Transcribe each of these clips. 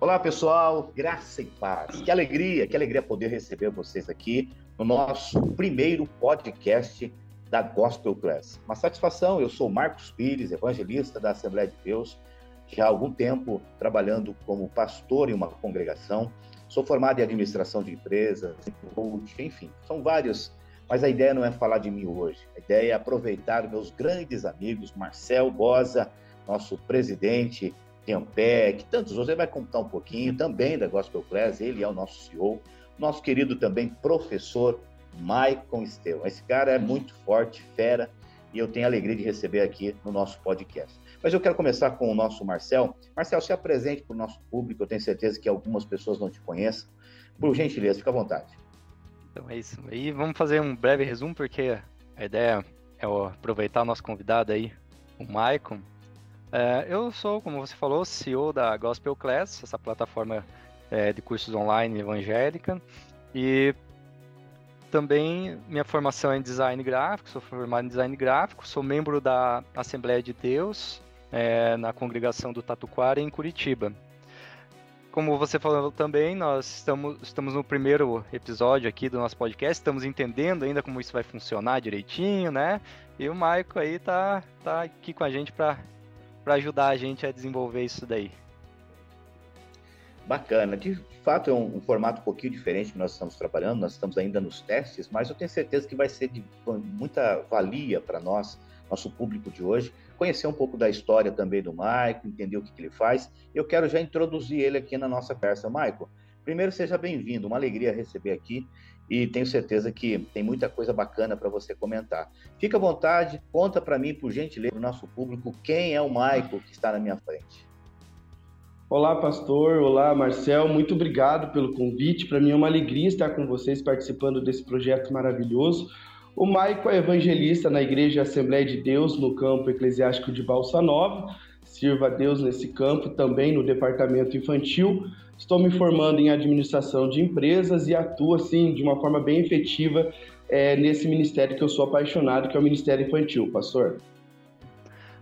Olá, pessoal, graça e paz. Que alegria, que alegria poder receber vocês aqui no nosso primeiro podcast da Gospel Class. Uma satisfação, eu sou Marcos Pires, evangelista da Assembleia de Deus, já há algum tempo trabalhando como pastor em uma congregação. Sou formado em administração de empresas, enfim, são vários, mas a ideia não é falar de mim hoje. A ideia é aproveitar meus grandes amigos, Marcel Bosa, nosso presidente Tempec, tantos outros. Ele vai contar um pouquinho também da Gospel Class, ele é o nosso CEO. Nosso querido também professor Maicon Estevão. Esse cara é muito forte, fera, e eu tenho a alegria de receber aqui no nosso podcast. Mas eu quero começar com o nosso Marcel. Marcel, se apresente para o nosso público, eu tenho certeza que algumas pessoas não te conheçam. Por gentileza, fica à vontade. Então é isso. E vamos fazer um breve resumo, porque a ideia é aproveitar o nosso convidado aí, o Maicon, é, eu sou, como você falou, CEO da Gospel Class, essa plataforma é, de cursos online evangélica. E também minha formação é em design gráfico, sou formado em design gráfico, sou membro da Assembleia de Deus é, na congregação do Tatuquara em Curitiba. Como você falou também, nós estamos, estamos no primeiro episódio aqui do nosso podcast, estamos entendendo ainda como isso vai funcionar direitinho, né? E o Maico aí tá, tá aqui com a gente para para ajudar a gente a desenvolver isso daí. Bacana. De fato, é um, um, formato um pouquinho diferente que nós estamos trabalhando, nós estamos ainda nos testes, mas eu tenho certeza que vai ser de muita valia para nós, nosso público de hoje, conhecer um pouco da história também do Maico, entender o que, que ele faz. Eu quero já introduzir ele aqui na nossa conversa. Maico, primeiro seja bem-vindo, uma alegria receber aqui e tenho certeza que tem muita coisa bacana para você comentar. Fica à vontade, conta para mim, por gentileza, para o nosso público, quem é o Michael que está na minha frente. Olá, pastor. Olá, Marcel. Muito obrigado pelo convite. Para mim é uma alegria estar com vocês participando desse projeto maravilhoso. O Maico é evangelista na Igreja Assembleia de Deus, no campo eclesiástico de Balsa Nova. Sirva a Deus nesse campo, também no departamento infantil. Estou me formando em administração de empresas e atuo, assim, de uma forma bem efetiva é, nesse ministério que eu sou apaixonado, que é o Ministério Infantil, pastor.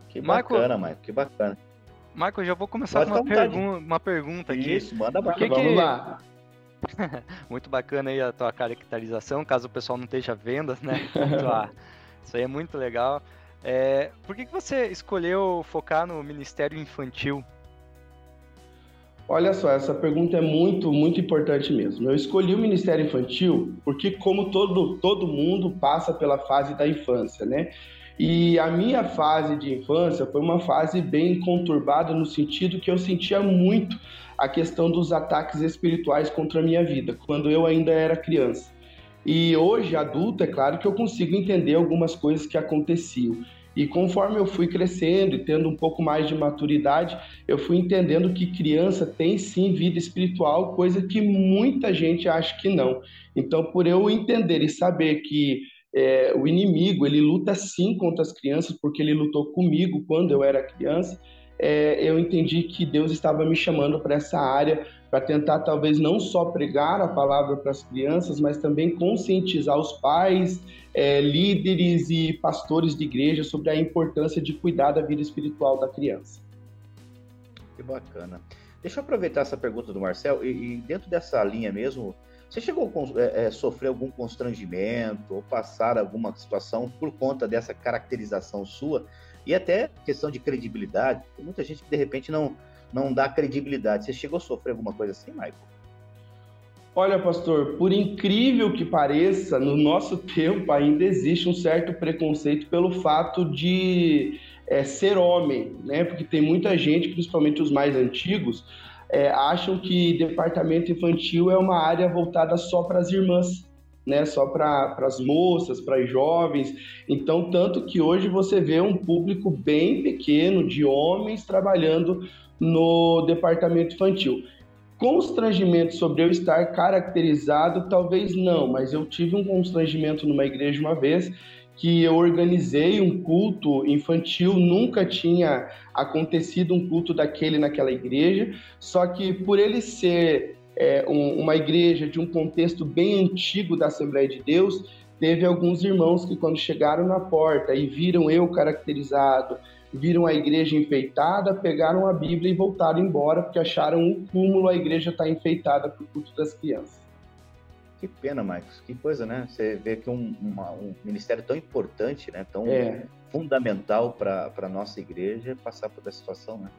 Que bacana, Marco, que bacana. Marco, já vou começar Pode com uma, pergun uma pergunta aqui. Isso, manda bala, que vamos lá. muito bacana aí a tua caracterização, caso o pessoal não esteja vendo, né? Isso aí é muito legal. É, por que, que você escolheu focar no Ministério Infantil? Olha só, essa pergunta é muito, muito importante mesmo. Eu escolhi o Ministério Infantil porque, como todo, todo mundo, passa pela fase da infância, né? E a minha fase de infância foi uma fase bem conturbada no sentido que eu sentia muito a questão dos ataques espirituais contra a minha vida, quando eu ainda era criança. E hoje, adulto, é claro que eu consigo entender algumas coisas que aconteciam. E conforme eu fui crescendo e tendo um pouco mais de maturidade, eu fui entendendo que criança tem sim vida espiritual, coisa que muita gente acha que não. Então, por eu entender e saber que é, o inimigo ele luta sim contra as crianças, porque ele lutou comigo quando eu era criança, é, eu entendi que Deus estava me chamando para essa área para tentar talvez não só pregar a palavra para as crianças, mas também conscientizar os pais, é, líderes e pastores de igreja sobre a importância de cuidar da vida espiritual da criança. Que bacana. Deixa eu aproveitar essa pergunta do Marcel e, e dentro dessa linha mesmo, você chegou a é, é, sofrer algum constrangimento ou passar alguma situação por conta dessa caracterização sua e até questão de credibilidade? Tem muita gente que de repente não não dá credibilidade. Você chegou a sofrer alguma coisa assim, Michael? Olha, pastor, por incrível que pareça, no nosso tempo ainda existe um certo preconceito pelo fato de é, ser homem, né? Porque tem muita gente, principalmente os mais antigos, é, acham que departamento infantil é uma área voltada só para as irmãs, né? Só para as moças, para os jovens. Então, tanto que hoje você vê um público bem pequeno de homens trabalhando no departamento infantil. Constrangimento sobre eu estar caracterizado, talvez não, mas eu tive um constrangimento numa igreja uma vez que eu organizei um culto infantil, nunca tinha acontecido um culto daquele naquela igreja, só que por ele ser é, um, uma igreja de um contexto bem antigo da Assembleia de Deus, teve alguns irmãos que quando chegaram na porta e viram eu caracterizado, viram a igreja enfeitada, pegaram a Bíblia e voltaram embora porque acharam um cúmulo a igreja estar tá enfeitada para o culto das crianças. Que pena, Marcos. Que coisa, né? Você vê que um, uma, um ministério tão importante, né? Tão é. fundamental para a nossa igreja passar por essa situação, né?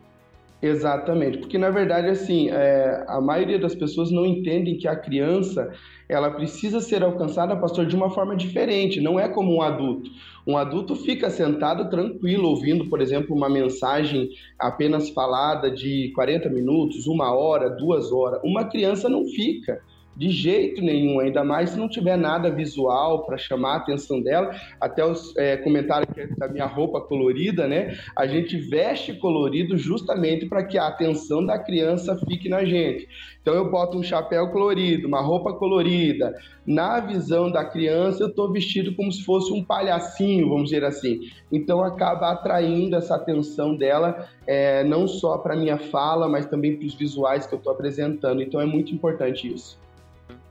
Exatamente, porque na verdade assim é, a maioria das pessoas não entendem que a criança ela precisa ser alcançada, pastor, de uma forma diferente. Não é como um adulto. Um adulto fica sentado tranquilo ouvindo, por exemplo, uma mensagem apenas falada de 40 minutos, uma hora, duas horas. Uma criança não fica. De jeito nenhum, ainda mais se não tiver nada visual para chamar a atenção dela. Até os é, comentários aqui da minha roupa colorida, né? A gente veste colorido justamente para que a atenção da criança fique na gente. Então eu boto um chapéu colorido, uma roupa colorida. Na visão da criança, eu estou vestido como se fosse um palhacinho, vamos dizer assim. Então acaba atraindo essa atenção dela, é, não só para minha fala, mas também para os visuais que eu estou apresentando. Então é muito importante isso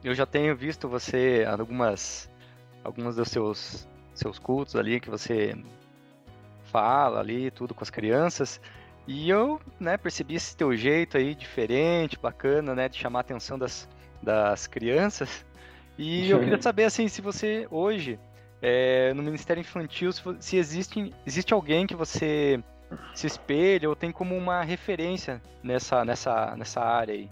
eu já tenho visto você algumas alguns dos seus seus cultos ali que você fala ali tudo com as crianças. E eu né percebi esse teu jeito aí diferente bacana né de chamar a atenção das, das crianças. E eu queria saber assim se você hoje é, no Ministério Infantil se, se existe existe alguém que você se espelha ou tem como uma referência nessa nessa nessa área aí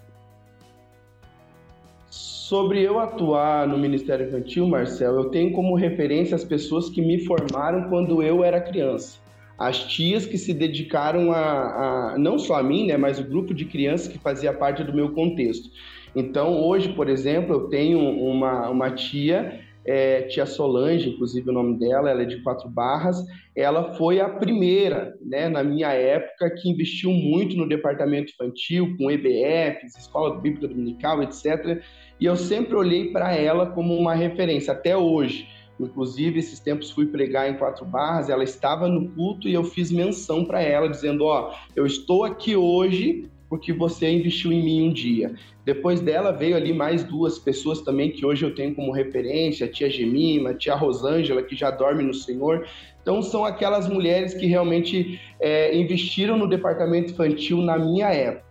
Sobre eu atuar no Ministério Infantil, Marcel, eu tenho como referência as pessoas que me formaram quando eu era criança. As tias que se dedicaram a, a não só a mim, né, mas o grupo de crianças que fazia parte do meu contexto. Então, hoje, por exemplo, eu tenho uma, uma tia é, tia Solange, inclusive o nome dela, ela é de Quatro Barras, ela foi a primeira, né, na minha época, que investiu muito no departamento infantil, com EBFs, Escola Bíblica Dominical, etc. E eu sempre olhei para ela como uma referência, até hoje. Inclusive, esses tempos fui pregar em Quatro Barras, ela estava no culto e eu fiz menção para ela, dizendo: Ó, eu estou aqui hoje porque você investiu em mim um dia. Depois dela veio ali mais duas pessoas também que hoje eu tenho como referência, a tia Gemima, a tia Rosângela, que já dorme no Senhor. Então são aquelas mulheres que realmente é, investiram no departamento infantil na minha época.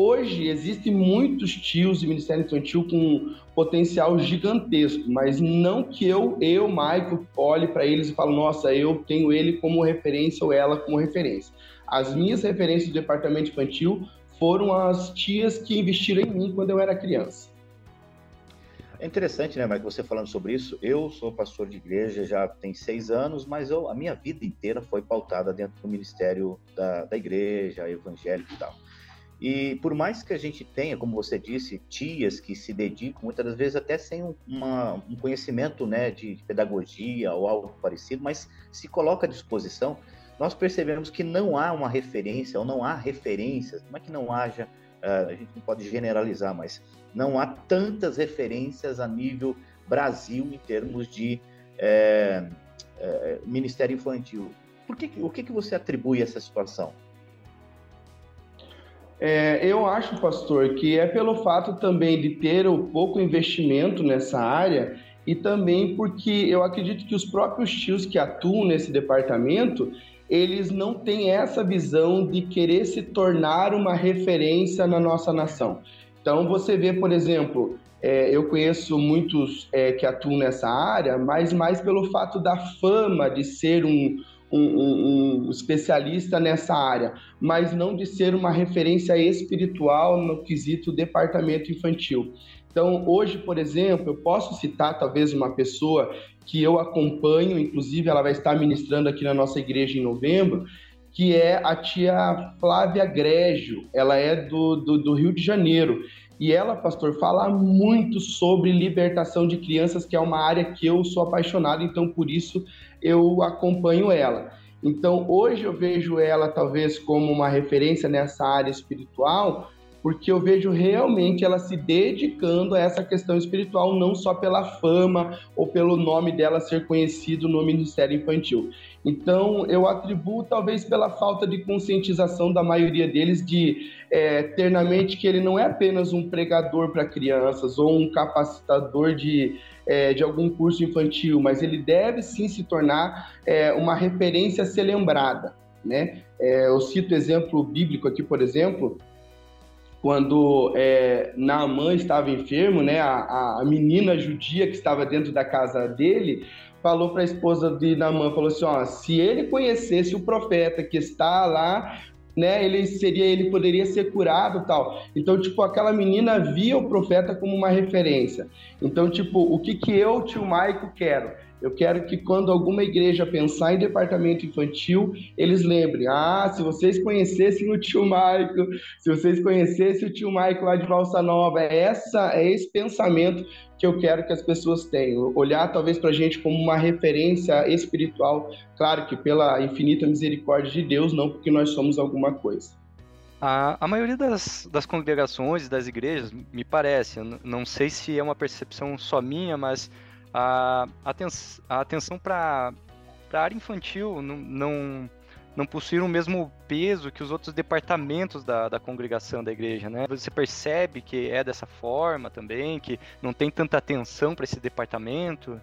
Hoje existem muitos tios de Ministério Infantil com potencial gigantesco, mas não que eu, eu, Michael, olhe para eles e falo, nossa, eu tenho ele como referência ou ela como referência. As minhas referências do departamento infantil foram as tias que investiram em mim quando eu era criança. É interessante, né, Mike, você falando sobre isso. Eu sou pastor de igreja já tem seis anos, mas eu, a minha vida inteira foi pautada dentro do ministério da, da igreja, evangélico e tal. E por mais que a gente tenha, como você disse, tias que se dedicam, muitas das vezes até sem uma, um conhecimento né, de pedagogia ou algo parecido, mas se coloca à disposição, nós percebemos que não há uma referência, ou não há referências, não é que não haja, uh, a gente não pode generalizar, mas não há tantas referências a nível Brasil em termos de é, é, Ministério Infantil. Por que, o que, que você atribui a essa situação? É, eu acho, pastor, que é pelo fato também de ter o pouco investimento nessa área e também porque eu acredito que os próprios tios que atuam nesse departamento eles não têm essa visão de querer se tornar uma referência na nossa nação. Então, você vê, por exemplo, é, eu conheço muitos é, que atuam nessa área, mas mais pelo fato da fama de ser um, um, um, especialista nessa área, mas não de ser uma referência espiritual no quesito departamento infantil. Então, hoje, por exemplo, eu posso citar talvez uma pessoa que eu acompanho, inclusive ela vai estar ministrando aqui na nossa igreja em novembro, que é a tia Flávia Grégio. Ela é do, do, do Rio de Janeiro. E ela, pastor, fala muito sobre libertação de crianças, que é uma área que eu sou apaixonado, então por isso eu acompanho ela. Então hoje eu vejo ela talvez como uma referência nessa área espiritual, porque eu vejo realmente ela se dedicando a essa questão espiritual, não só pela fama ou pelo nome dela ser conhecido no Ministério Infantil. Então, eu atribuo talvez pela falta de conscientização da maioria deles de é, ter na mente que ele não é apenas um pregador para crianças ou um capacitador de é, de algum curso infantil, mas ele deve sim se tornar é, uma referência a ser lembrada. Né? É, eu cito exemplo bíblico aqui, por exemplo, quando é, Naamã estava enfermo, né, a, a, menina judia que estava dentro da casa dele falou para a esposa de Naamã, falou assim, ó, se ele conhecesse o profeta que está lá, né, ele seria, ele poderia ser curado, tal. Então, tipo, aquela menina via o profeta como uma referência. Então, tipo, o que que eu, tio Maico, quero? Eu quero que quando alguma igreja pensar em departamento infantil, eles lembrem: ah, se vocês conhecessem o tio Maico, se vocês conhecessem o tio Maico lá de Valsa Nova, é, essa, é esse pensamento que eu quero que as pessoas tenham. Olhar talvez para a gente como uma referência espiritual, claro que pela infinita misericórdia de Deus, não porque nós somos alguma coisa. A, a maioria das, das congregações das igrejas, me parece, não sei se é uma percepção só minha, mas a, aten a atenção para a área infantil não, não, não possuir o mesmo peso que os outros departamentos da, da congregação da igreja, né? Você percebe que é dessa forma também, que não tem tanta atenção para esse departamento?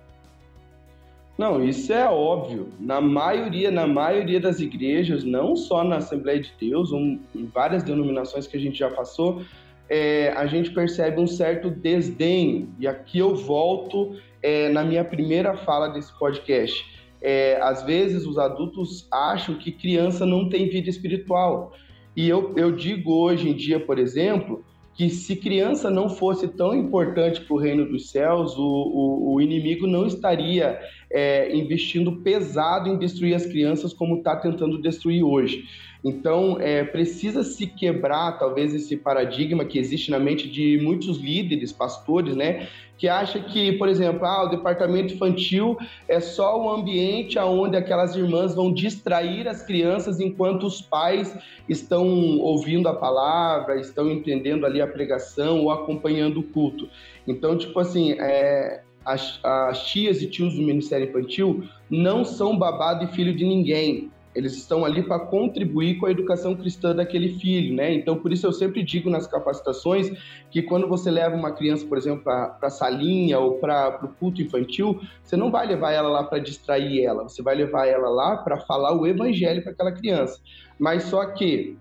Não, isso é óbvio. Na maioria, na maioria das igrejas, não só na Assembleia de Deus, um, em várias denominações que a gente já passou, é, a gente percebe um certo desdém. E aqui eu volto é, na minha primeira fala desse podcast. É, às vezes os adultos acham que criança não tem vida espiritual. E eu, eu digo hoje em dia, por exemplo, que se criança não fosse tão importante para o reino dos céus, o, o, o inimigo não estaria é, investindo pesado em destruir as crianças como está tentando destruir hoje. Então, é, precisa se quebrar, talvez, esse paradigma que existe na mente de muitos líderes, pastores, né? Que acha que, por exemplo, ah, o departamento infantil é só o ambiente onde aquelas irmãs vão distrair as crianças enquanto os pais estão ouvindo a palavra, estão entendendo ali a pregação ou acompanhando o culto. Então, tipo assim, é, as, as tias e tios do Ministério Infantil não são babado e filho de ninguém eles estão ali para contribuir com a educação cristã daquele filho, né? Então, por isso eu sempre digo nas capacitações que quando você leva uma criança, por exemplo, para a salinha ou para o culto infantil, você não vai levar ela lá para distrair ela, você vai levar ela lá para falar o evangelho para aquela criança. Mas só que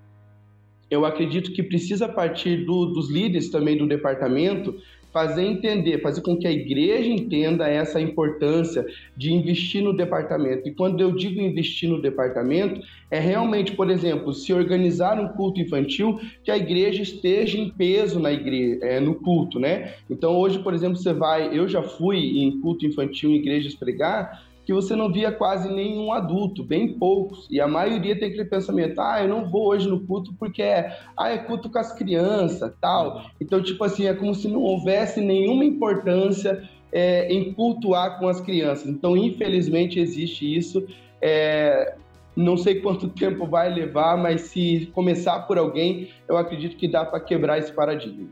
eu acredito que precisa partir do, dos líderes também do departamento fazer entender, fazer com que a igreja entenda essa importância de investir no departamento. E quando eu digo investir no departamento, é realmente, por exemplo, se organizar um culto infantil que a igreja esteja em peso na igreja, é, no culto, né? Então hoje, por exemplo, você vai, eu já fui em culto infantil em igrejas pregar, que você não via quase nenhum adulto, bem poucos. E a maioria tem aquele pensamento: ah, eu não vou hoje no culto porque é, ah, é culto com as crianças, tal. Então, tipo assim, é como se não houvesse nenhuma importância é, em cultuar com as crianças. Então, infelizmente, existe isso. É, não sei quanto tempo vai levar, mas se começar por alguém, eu acredito que dá para quebrar esse paradigma.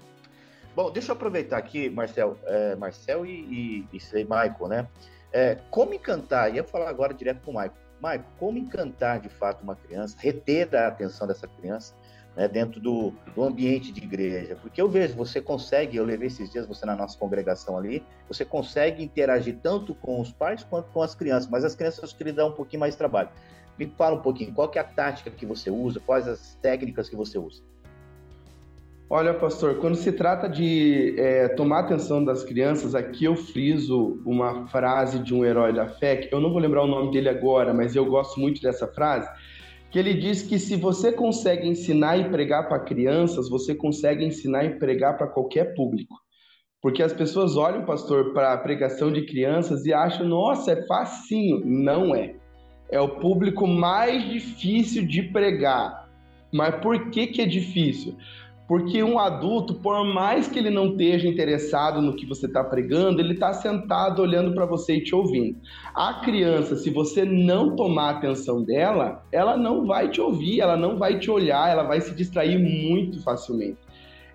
Bom, deixa eu aproveitar aqui, Marcel, é, Marcel e, e, e Michael, né? É, como encantar, ia falar agora direto com o Maico. Maico, como encantar de fato uma criança, reter a atenção dessa criança né, dentro do, do, ambiente de igreja? Porque eu vejo, você consegue, eu levei esses dias você na nossa congregação ali, você consegue interagir tanto com os pais quanto com as crianças, mas as crianças acho que lhe dão um pouquinho mais de trabalho. Me fala um pouquinho, qual é a tática que você usa, quais as técnicas que você usa? Olha, pastor, quando se trata de é, tomar atenção das crianças, aqui eu friso uma frase de um herói da fé, que eu não vou lembrar o nome dele agora, mas eu gosto muito dessa frase, que ele diz que se você consegue ensinar e pregar para crianças, você consegue ensinar e pregar para qualquer público. Porque as pessoas olham, pastor, para a pregação de crianças e acham, nossa, é facinho. Não é. É o público mais difícil de pregar. Mas por que, que é difícil? Porque um adulto, por mais que ele não esteja interessado no que você está pregando, ele está sentado olhando para você e te ouvindo. A criança, se você não tomar atenção dela, ela não vai te ouvir, ela não vai te olhar, ela vai se distrair muito facilmente.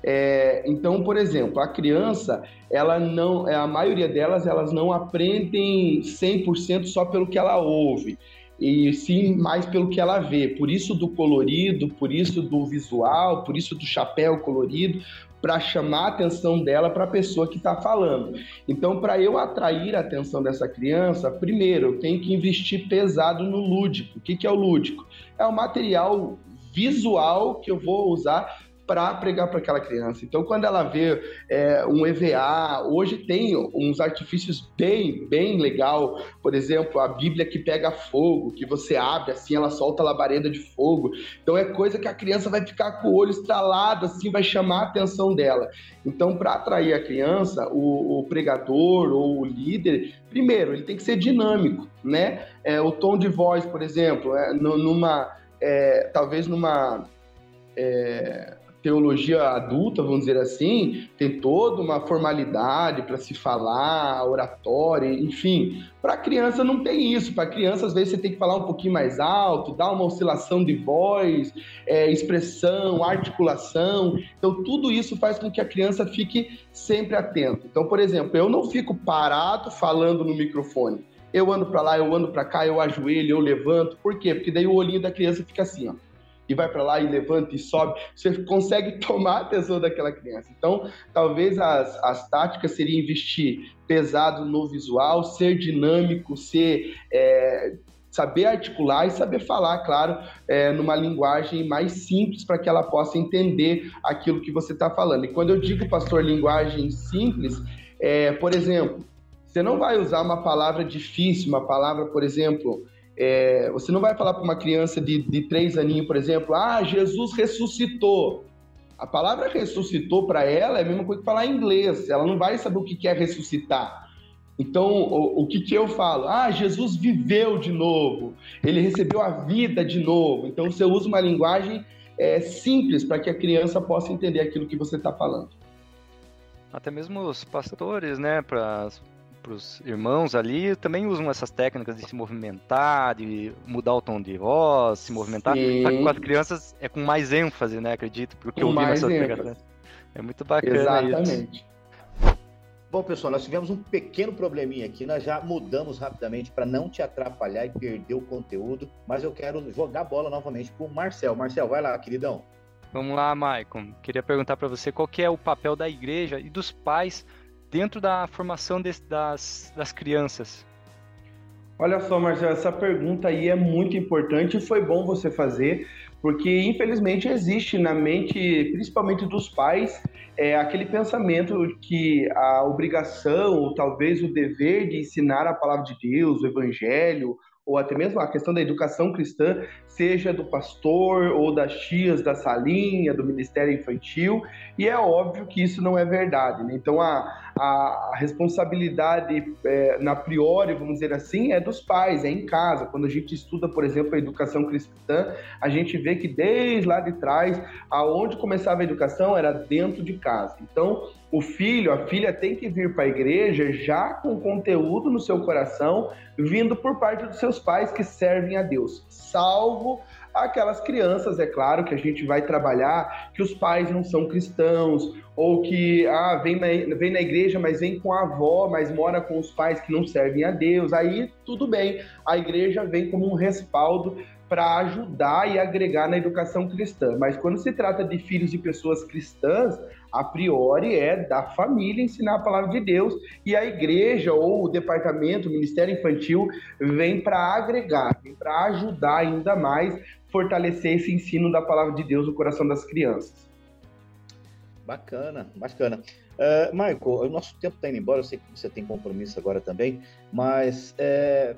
É, então, por exemplo, a criança, ela não, a maioria delas, elas não aprendem 100% só pelo que ela ouve e sim mais pelo que ela vê. Por isso do colorido, por isso do visual, por isso do chapéu colorido, para chamar a atenção dela para a pessoa que está falando. Então, para eu atrair a atenção dessa criança, primeiro eu tenho que investir pesado no lúdico. O que, que é o lúdico? É o material visual que eu vou usar para pregar para aquela criança. Então, quando ela vê é, um EVA, hoje tem uns artifícios bem, bem legal. Por exemplo, a Bíblia que pega fogo, que você abre assim, ela solta a labareda de fogo. Então, é coisa que a criança vai ficar com o olho estralado, assim, vai chamar a atenção dela. Então, para atrair a criança, o, o, pregador ou o líder, primeiro, ele tem que ser dinâmico, né? É, o tom de voz, por exemplo, é, numa, é, talvez numa é, teologia adulta, vamos dizer assim, tem toda uma formalidade para se falar, oratória, enfim. Para criança não tem isso. Para criança, às vezes, você tem que falar um pouquinho mais alto, dar uma oscilação de voz, é, expressão, articulação. Então, tudo isso faz com que a criança fique sempre atenta. Então, por exemplo, eu não fico parado falando no microfone. Eu ando para lá, eu ando para cá, eu ajoelho, eu levanto. Por quê? Porque daí o olhinho da criança fica assim, ó e vai para lá e levanta e sobe, você consegue tomar a atenção daquela criança. Então, talvez as, as táticas seriam investir pesado no visual, ser dinâmico, ser é, saber articular e saber falar, claro, é, numa linguagem mais simples para que ela possa entender aquilo que você está falando. E quando eu digo, pastor, linguagem simples, é, por exemplo, você não vai usar uma palavra difícil, uma palavra, por exemplo, é, você não vai falar para uma criança de, de três aninhos, por exemplo, ah, Jesus ressuscitou. A palavra ressuscitou para ela é a mesma coisa que falar em inglês. Ela não vai saber o que é ressuscitar. Então, o, o que, que eu falo? Ah, Jesus viveu de novo. Ele recebeu a vida de novo. Então, você usa uma linguagem é, simples para que a criança possa entender aquilo que você está falando. Até mesmo os pastores, né, para para os irmãos ali também usam essas técnicas de se movimentar, de mudar o tom de voz, se movimentar. Sim. Só que com as crianças é com mais ênfase, né? Acredito, porque eu vi nessas pregações. É muito bacana Exatamente. Isso. Bom, pessoal, nós tivemos um pequeno probleminha aqui, nós já mudamos rapidamente para não te atrapalhar e perder o conteúdo, mas eu quero jogar a bola novamente para o Marcel. Marcel, vai lá, queridão. Vamos lá, Maicon. Queria perguntar para você qual que é o papel da igreja e dos pais dentro da formação de, das, das crianças? Olha só, Marcelo, essa pergunta aí é muito importante e foi bom você fazer, porque infelizmente existe na mente, principalmente dos pais, é, aquele pensamento que a obrigação, ou talvez o dever de ensinar a palavra de Deus, o evangelho, ou até mesmo a questão da educação cristã, seja do pastor ou das tias da salinha, do ministério infantil, e é óbvio que isso não é verdade. Né? Então, a, a responsabilidade, é, na priori, vamos dizer assim, é dos pais, é em casa. Quando a gente estuda, por exemplo, a educação cristã, a gente vê que desde lá de trás, aonde começava a educação era dentro de casa. Então, o filho, a filha tem que vir para a igreja já com conteúdo no seu coração, vindo por parte dos seus pais que servem a Deus, salvo aquelas crianças, é claro, que a gente vai trabalhar, que os pais não são cristãos, ou que ah, vem, na, vem na igreja, mas vem com a avó, mas mora com os pais que não servem a Deus, aí tudo bem, a igreja vem como um respaldo para ajudar e agregar na educação cristã. Mas quando se trata de filhos de pessoas cristãs, a priori é da família ensinar a palavra de Deus e a igreja ou o departamento, o ministério infantil vem para agregar, vem para ajudar ainda mais fortalecer esse ensino da palavra de Deus no coração das crianças. Bacana, bacana. Uh, o nosso tempo está indo embora, eu sei que você tem compromisso agora também, mas é,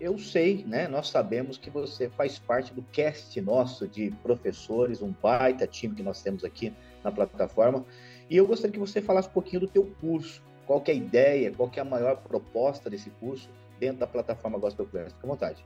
eu sei, né? Nós sabemos que você faz parte do cast nosso de professores, um baita time que nós temos aqui na plataforma. E eu gostaria que você falasse um pouquinho do teu curso. Qual é a ideia, qual é a maior proposta desse curso dentro da plataforma Gospel Class? Fique à vontade.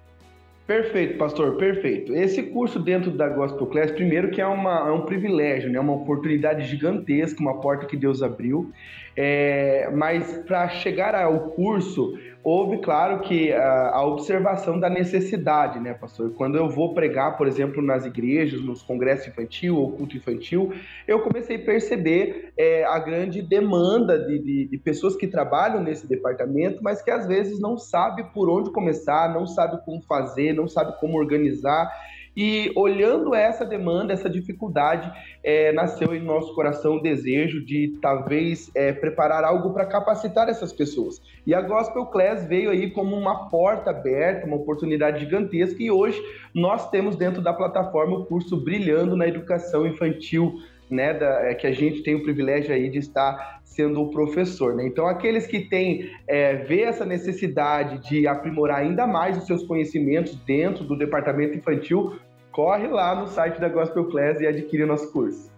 Perfeito, pastor, perfeito. Esse curso dentro da Gospel Class, primeiro que é, uma, é um privilégio, né? uma oportunidade gigantesca, uma porta que Deus abriu. É, mas para chegar ao curso, houve, claro, que a, a, observação da necessidade, né, pastor? Quando eu vou pregar, por exemplo, nas igrejas, nos congressos infantil ou culto infantil, eu comecei a perceber é, a grande demanda de, de, de, pessoas que trabalham nesse departamento, mas que às vezes não sabe por onde começar, não sabe como fazer, não sabe como organizar. E olhando essa demanda, essa dificuldade, é, nasceu em nosso coração o desejo de talvez é, preparar algo para capacitar essas pessoas. E a Gospel Class veio aí como uma porta aberta, uma oportunidade gigantesca, e hoje nós temos dentro da plataforma o curso Brilhando na Educação Infantil. Né, da, é, que a gente tem o privilégio aí de estar sendo o professor. Né? Então, aqueles que têm, é, vê essa necessidade de aprimorar ainda mais os seus conhecimentos dentro do departamento infantil, corre lá no site da Gospel Class e adquire o nosso curso.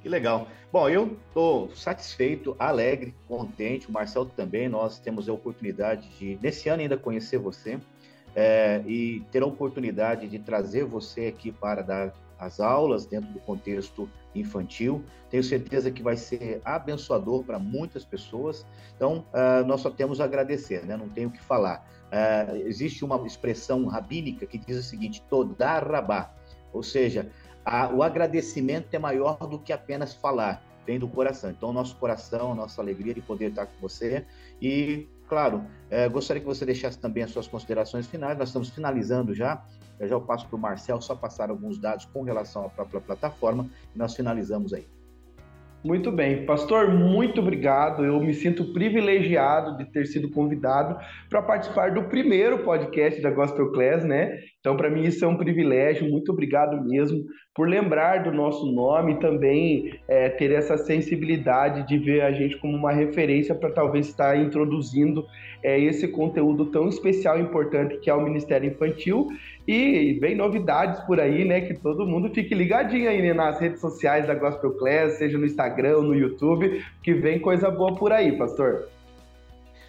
Que legal. Bom, eu estou satisfeito, alegre, contente, o Marcelo também. Nós temos a oportunidade de, nesse ano, ainda conhecer você é, e ter a oportunidade de trazer você aqui para dar as aulas dentro do contexto infantil. Tenho certeza que vai ser abençoador para muitas pessoas. Então, uh, nós só temos a agradecer, né? não tenho o que falar. Uh, existe uma expressão rabínica que diz o seguinte: todar rabá, ou seja, a, o agradecimento é maior do que apenas falar, vem do coração. Então, nosso coração, nossa alegria de poder estar com você e Claro, é, gostaria que você deixasse também as suas considerações finais. Nós estamos finalizando já. Eu já passo para o Marcel só passar alguns dados com relação à própria plataforma e nós finalizamos aí. Muito bem, pastor, muito obrigado. Eu me sinto privilegiado de ter sido convidado para participar do primeiro podcast da Gospel Class, né? Então, para mim, isso é um privilégio. Muito obrigado mesmo por lembrar do nosso nome e também é, ter essa sensibilidade de ver a gente como uma referência para talvez estar introduzindo é, esse conteúdo tão especial e importante que é o Ministério Infantil. E vem novidades por aí, né? Que todo mundo fique ligadinho aí né, nas redes sociais da Gospel Class, seja no Instagram, no YouTube, que vem coisa boa por aí, pastor.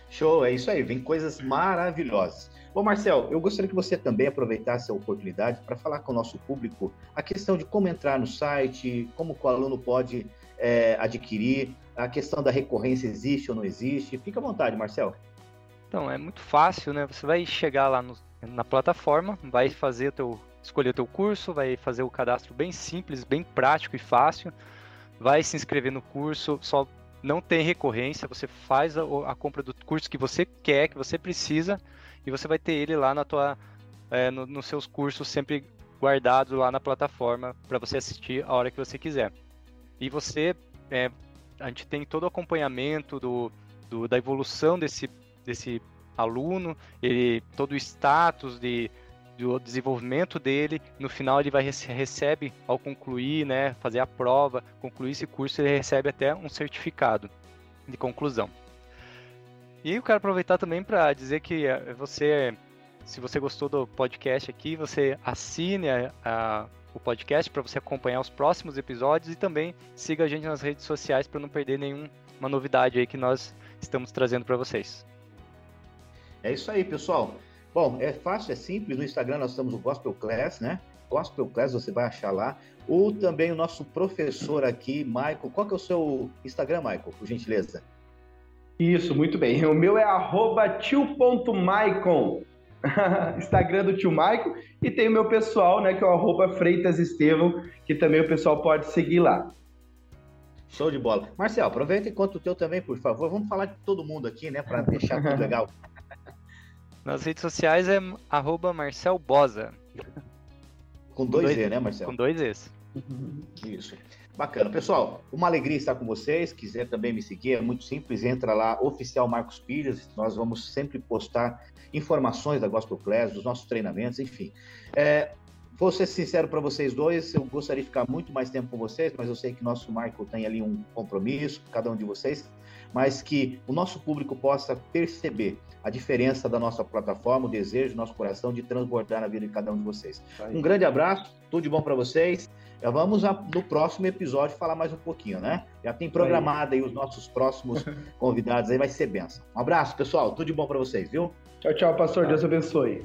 Show, é isso aí, vem coisas maravilhosas. Bom, Marcel, eu gostaria que você também aproveitasse a oportunidade para falar com o nosso público a questão de como entrar no site, como o aluno pode é, adquirir, a questão da recorrência existe ou não existe. Fica à vontade, Marcel. Então, é muito fácil, né? Você vai chegar lá no, na plataforma, vai fazer teu, escolher teu curso, vai fazer o cadastro bem simples, bem prático e fácil, vai se inscrever no curso, só não tem recorrência, você faz a, a compra do curso que você quer, que você precisa, e você vai ter ele lá na tua, é, no, nos seus cursos sempre guardados lá na plataforma para você assistir a hora que você quiser. E você, é, a gente tem todo o acompanhamento do, do, da evolução desse, desse aluno, ele, todo o status de, do desenvolvimento dele. No final ele vai recebe ao concluir, né, fazer a prova, concluir esse curso, ele recebe até um certificado de conclusão. E eu quero aproveitar também para dizer que eh, você, se você gostou do podcast aqui, você assine a, a, o podcast para você acompanhar os próximos episódios e também siga a gente nas redes sociais para não perder nenhuma novidade aí que nós estamos trazendo para vocês. É isso aí, pessoal. Bom, é fácil, é simples. No Instagram nós estamos o Gospel Class, né? Gospel Class, você vai achar lá. Ou também o nosso professor aqui, Michael. Qual que é o seu Instagram, Michael, por gentileza? Isso, muito bem. O meu é tio.maicon. Instagram do tio Maicon. E tem o meu pessoal, né, que é o arroba Freitas Estevão, que também o pessoal pode seguir lá. Show de bola. Marcel, aproveita enquanto o teu também, por favor. Vamos falar de todo mundo aqui, né, para deixar tudo legal. Nas redes sociais é arroba Marcel Bosa. Com dois, dois E, né, Marcel? Com dois Es. Isso. Bacana. Pessoal, uma alegria estar com vocês. Quiser também me seguir, é muito simples. Entra lá, Oficial Marcos Pires. Nós vamos sempre postar informações da Gospel Class, dos nossos treinamentos, enfim. É, vou ser sincero para vocês dois, eu gostaria de ficar muito mais tempo com vocês, mas eu sei que nosso Marco tem ali um compromisso, cada um de vocês, mas que o nosso público possa perceber a diferença da nossa plataforma, o desejo do nosso coração de transbordar na vida de cada um de vocês. Um grande abraço, tudo de bom para vocês. Já vamos no próximo episódio falar mais um pouquinho, né? Já tem programado aí os nossos próximos convidados aí, vai ser benção. Um abraço, pessoal. Tudo de bom para vocês, viu? Tchau, tchau, pastor. Deus abençoe.